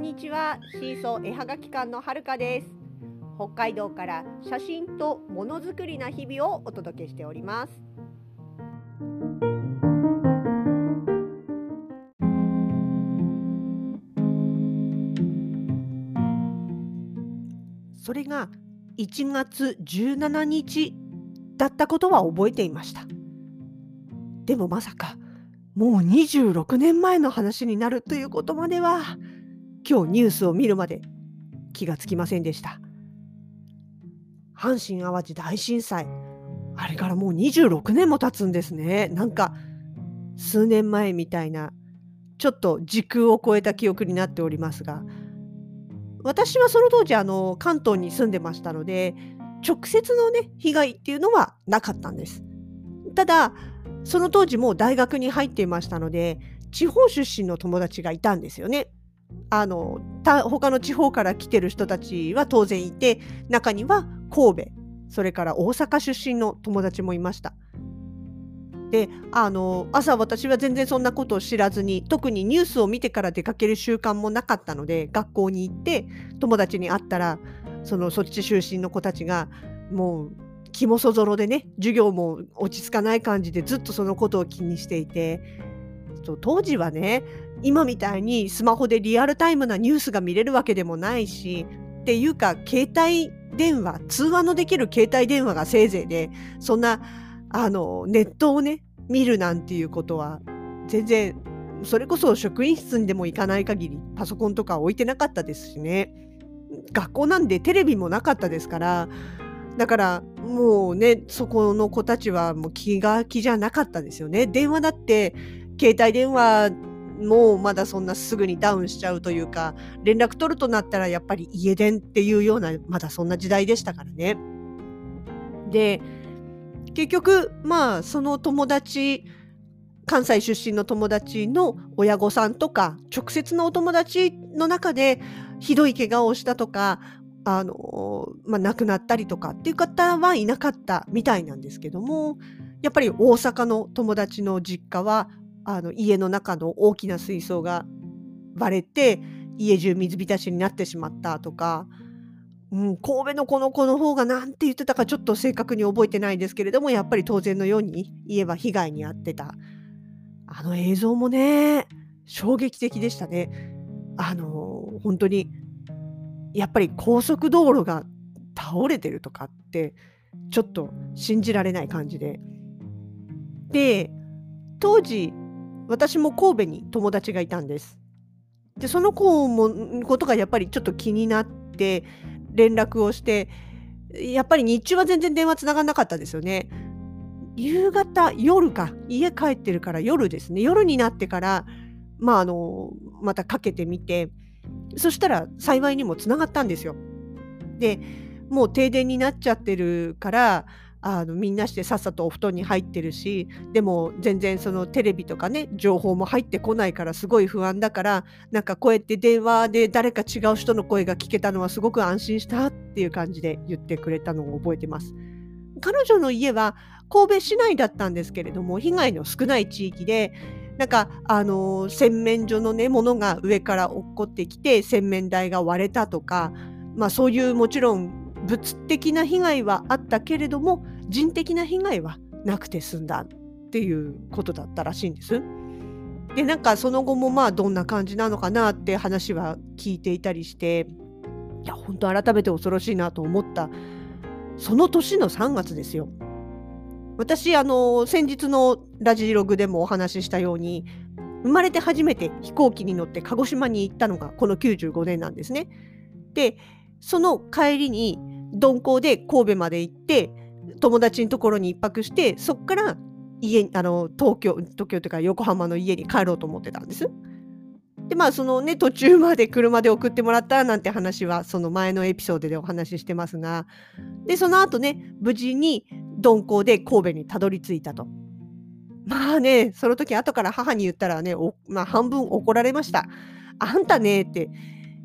んにちは。シーソー絵はがき館のはるかです。北海道から写真とものづくりな日々をお届けしております。それが1月17日だったことは覚えていました。でもまさかもう26年前の話になるということまでは。今日ニュースを見るまで気がつきませんでした。阪神・淡路大震災。あれからもう26年も経つんですね。なんか数年前みたいなちょっと時空を超えた記憶になっておりますが。私はその当時あの関東に住んでましたので直接のね被害っていうのはなかったんです。ただその当時もう大学に入っていましたので地方出身の友達がいたんですよね。あの他の地方から来てる人たちは当然いて中には神戸それから大阪出身の友達もいました。であの朝私は全然そんなことを知らずに特にニュースを見てから出かける習慣もなかったので学校に行って友達に会ったらそのそっち出身の子たちがもう気もそぞろでね授業も落ち着かない感じでずっとそのことを気にしていて当時はね今みたいにスマホでリアルタイムなニュースが見れるわけでもないしっていうか携帯電話通話のできる携帯電話がせいぜいでそんなあのネットをね見るなんていうことは全然それこそ職員室にでも行かない限りパソコンとか置いてなかったですしね学校なんでテレビもなかったですからだからもうねそこの子たちはもう気が気じゃなかったですよね。電話だって携帯電話もうまだそんなすぐにダウンしちゃうというか連絡取るとなったらやっぱり家電っていうようなまだそんな時代でしたからね。で結局まあその友達関西出身の友達の親御さんとか直接のお友達の中でひどい怪我をしたとかあの、まあ、亡くなったりとかっていう方はいなかったみたいなんですけどもやっぱり大阪の友達の実家はあの家の中の大きな水槽が割れて家中水浸しになってしまったとか、うん、神戸のこの子の方が何て言ってたかちょっと正確に覚えてないんですけれどもやっぱり当然のように家は被害に遭ってたあの映像もね衝撃的でしたね。あの本当にやっぱり高速道路が倒れてるとかってちょっと信じられない感じで。で当時私も神戸に友達がいたんです。でその子もことがやっぱりちょっと気になって連絡をしてやっぱり日中は全然電話つながんなかったですよね。夕方夜か家帰ってるから夜ですね夜になってからまああのまたかけてみてそしたら幸いにもつながったんですよ。でもう停電になっちゃってるからあのみんなしてさっさとお布団に入ってるしでも全然そのテレビとかね情報も入ってこないからすごい不安だからなんかこうやって電話で誰か違う人の声が聞けたのはすごく安心したっていう感じで言ってくれたのを覚えてます。彼女の家は神戸市内だったんですけれども被害の少ない地域でなんか、あの、洗面所のね、ものが上から落っこってきて、洗面台が割れたとか、まあそういうもちろん物的な被害はあったけれども、人的な被害はなくて済んだっていうことだったらしいんです。で、なんかその後もまあどんな感じなのかなって話は聞いていたりして、いや、本当改めて恐ろしいなと思った、その年の3月ですよ。私あの先日のラジログでもお話ししたように生まれて初めて飛行機に乗って鹿児島に行ったのがこの95年なんですね。でその帰りに鈍行で神戸まで行って友達のところに1泊してそっから家あの東京東京というか横浜の家に帰ろうと思ってたんです。でまあそのね途中まで車で送ってもらったなんて話はその前のエピソードでお話ししてますがでその後ね無事に鈍行で神戸にたどり着いたと。まあね、その時後から母に言ったらね、まあ、半分怒られました。あんたねって、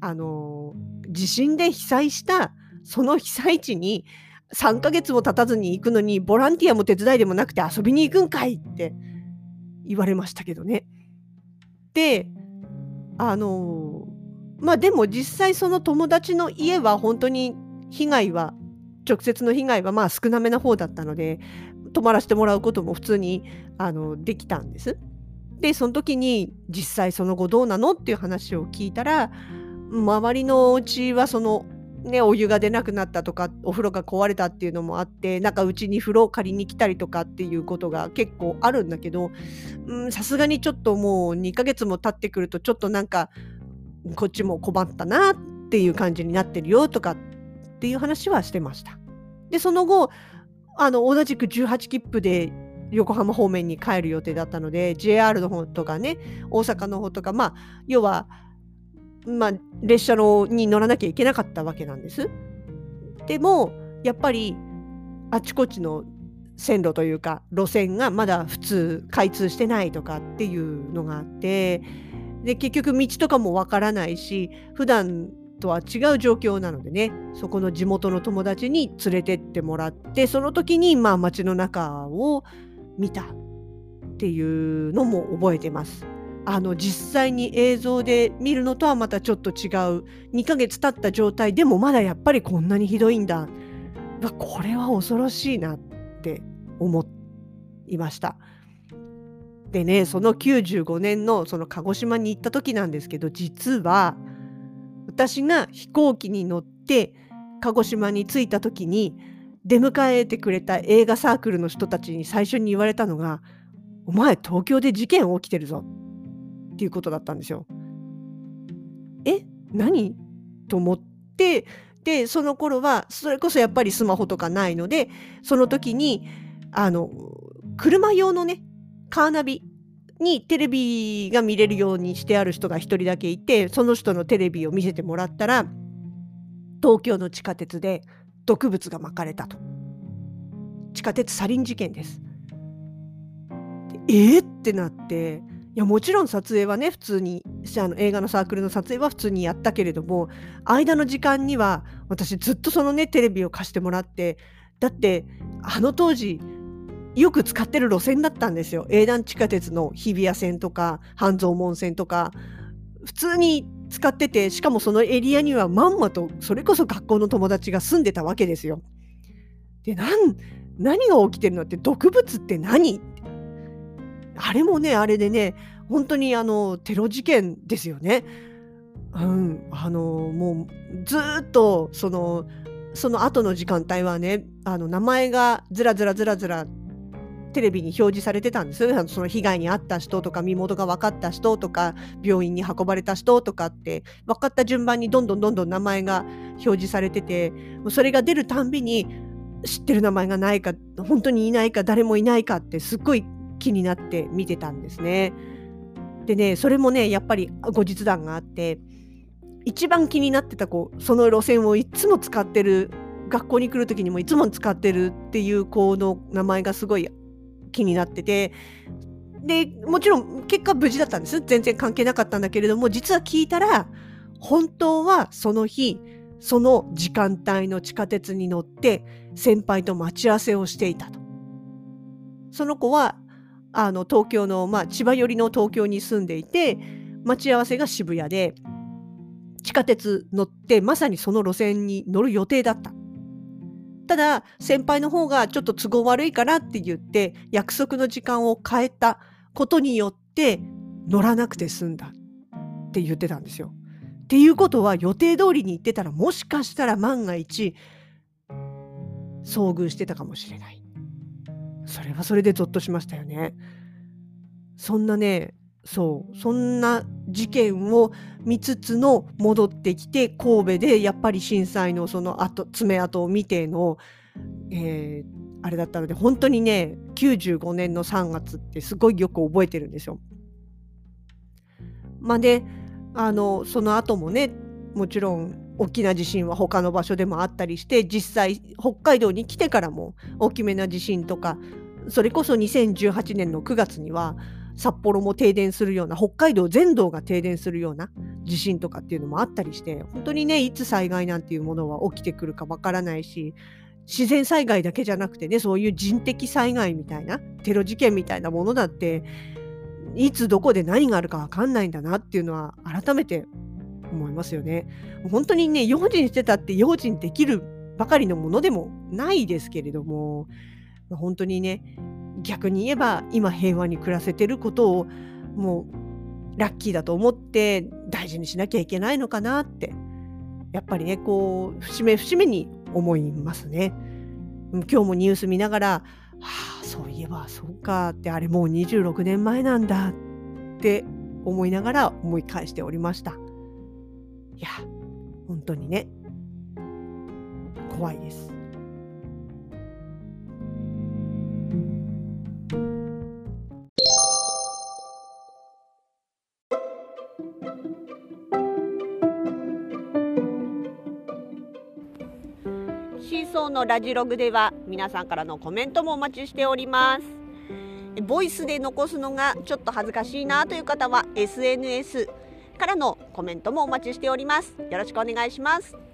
あの、地震で被災したその被災地に3ヶ月も経たずに行くのにボランティアも手伝いでもなくて遊びに行くんかいって言われましたけどね。で、あのー、まあでも実際その友達の家は本当に被害は直接の被害はまあ少なめな方だったので泊まらせてもらうことも普通にあのできたんです。でその時に実際その後どうなのっていう話を聞いたら周りのお家はそのね、お湯が出なくなったとかお風呂が壊れたっていうのもあってなんかうちに風呂を借りに来たりとかっていうことが結構あるんだけどさすがにちょっともう2ヶ月も経ってくるとちょっとなんかこっちも困ったなっていう感じになってるよとかっていう話はしてました。でその後あの同じく18切符で横浜方面に帰る予定だったので JR の方とかね大阪の方とかまあ要はまあ、列車のに乗らなきゃいけなかったわけなんです。でもやっぱりあちこちの線路というか路線がまだ普通開通してないとかっていうのがあってで結局道とかもわからないし普段とは違う状況なのでねそこの地元の友達に連れてってもらってその時にまあ街の中を見たっていうのも覚えてます。あの実際に映像で見るのとはまたちょっと違う。2ヶ月経った状態でもまだやっぱりこんなにひどいんだ。これは恐ろしいなって思いました。でねその95年のその鹿児島に行った時なんですけど実は私が飛行機に乗って鹿児島に着いた時に出迎えてくれた映画サークルの人たちに最初に言われたのが「お前東京で事件起きてるぞ」っていうことだったんですよ。え？何？と思ってでその頃はそれこそやっぱりスマホとかないのでその時にあの車用のねカーナビにテレビが見れるようにしてある人が1人だけいてその人のテレビを見せてもらったら東京の地下鉄で毒物がまかれたと地下鉄サリン事件です。え？ー、ってなってやもちろん撮影はね普通にあの映画のサークルの撮影は普通にやったけれども間の時間には私ずっとそのねテレビを貸してもらってだってあの当時よく使ってる路線だったんですよ営団地下鉄の日比谷線とか半蔵門線とか普通に使っててしかもそのエリアにはまんまとそれこそ学校の友達が住んでたわけですよ。で何が起きてるのって毒物って何あれもねあれでね本当にあのテロ事件ですよね。うん、あのもうずっとそのその後の時間帯はねあの名前がずらずらずらずらテレビに表示されてたんですその被害に遭った人とか身元が分かった人とか病院に運ばれた人とかって分かった順番にどんどんどんどん名前が表示されててそれが出るたんびに知ってる名前がないか本当にいないか誰もいないかってすっごい気になって見てたんですね。でねそれもねやっぱり後日談があって一番気になってた子その路線をいつも使ってる学校に来る時にもいつも使ってるっていう子の名前がすごい気になっててでもちろん結果無事だったんです全然関係なかったんだけれども実は聞いたら本当はその日その時間帯の地下鉄に乗って先輩と待ち合わせをしていたと。その子はあの東京の、まあ、千葉寄りの東京に住んでいて待ち合わせが渋谷で地下鉄乗ってまさにその路線に乗る予定だった。ただ先輩の方がちょっと都合悪いからって言って約束の時間を変えたことによって乗らなくて済んだって言ってたんですよ。っていうことは予定通りに行ってたらもしかしたら万が一遭遇してたかもしれない。それはそれでゾッとしましたよね。そんなねそうそんな事件を見つつの戻ってきて神戸でやっぱり震災のその後爪痕を見ての、えー、あれだったので本当にね95年の3月ってすごいよく覚えてるんですよ。まあであのその後もねもちろん大きな地震は他の場所でもあったりして実際北海道に来てからも大きめな地震とかそれこそ2018年の9月には札幌も停電するような北海道全道が停電するような地震とかっていうのもあったりして本当にねいつ災害なんていうものは起きてくるかわからないし自然災害だけじゃなくてねそういう人的災害みたいなテロ事件みたいなものだっていつどこで何があるかわかんないんだなっていうのは改めて思いますよね。本当にね用心してたって用心できるばかりのものでもないですけれども、本当にね逆に言えば今平和に暮らせてることをもうラッキーだと思って大事にしなきゃいけないのかなってやっぱりねこう節目節目に思いますね。今日もニュース見ながら、はあ、そういえばそうかってあれもう26年前なんだって思いながら思い返しておりました。いや本当にね怖いです。シーソーのラジログでは皆さんからのコメントもお待ちしておりますボイスで残すのがちょっと恥ずかしいなという方は SNS からのコメントもお待ちしております。よろしくお願いします。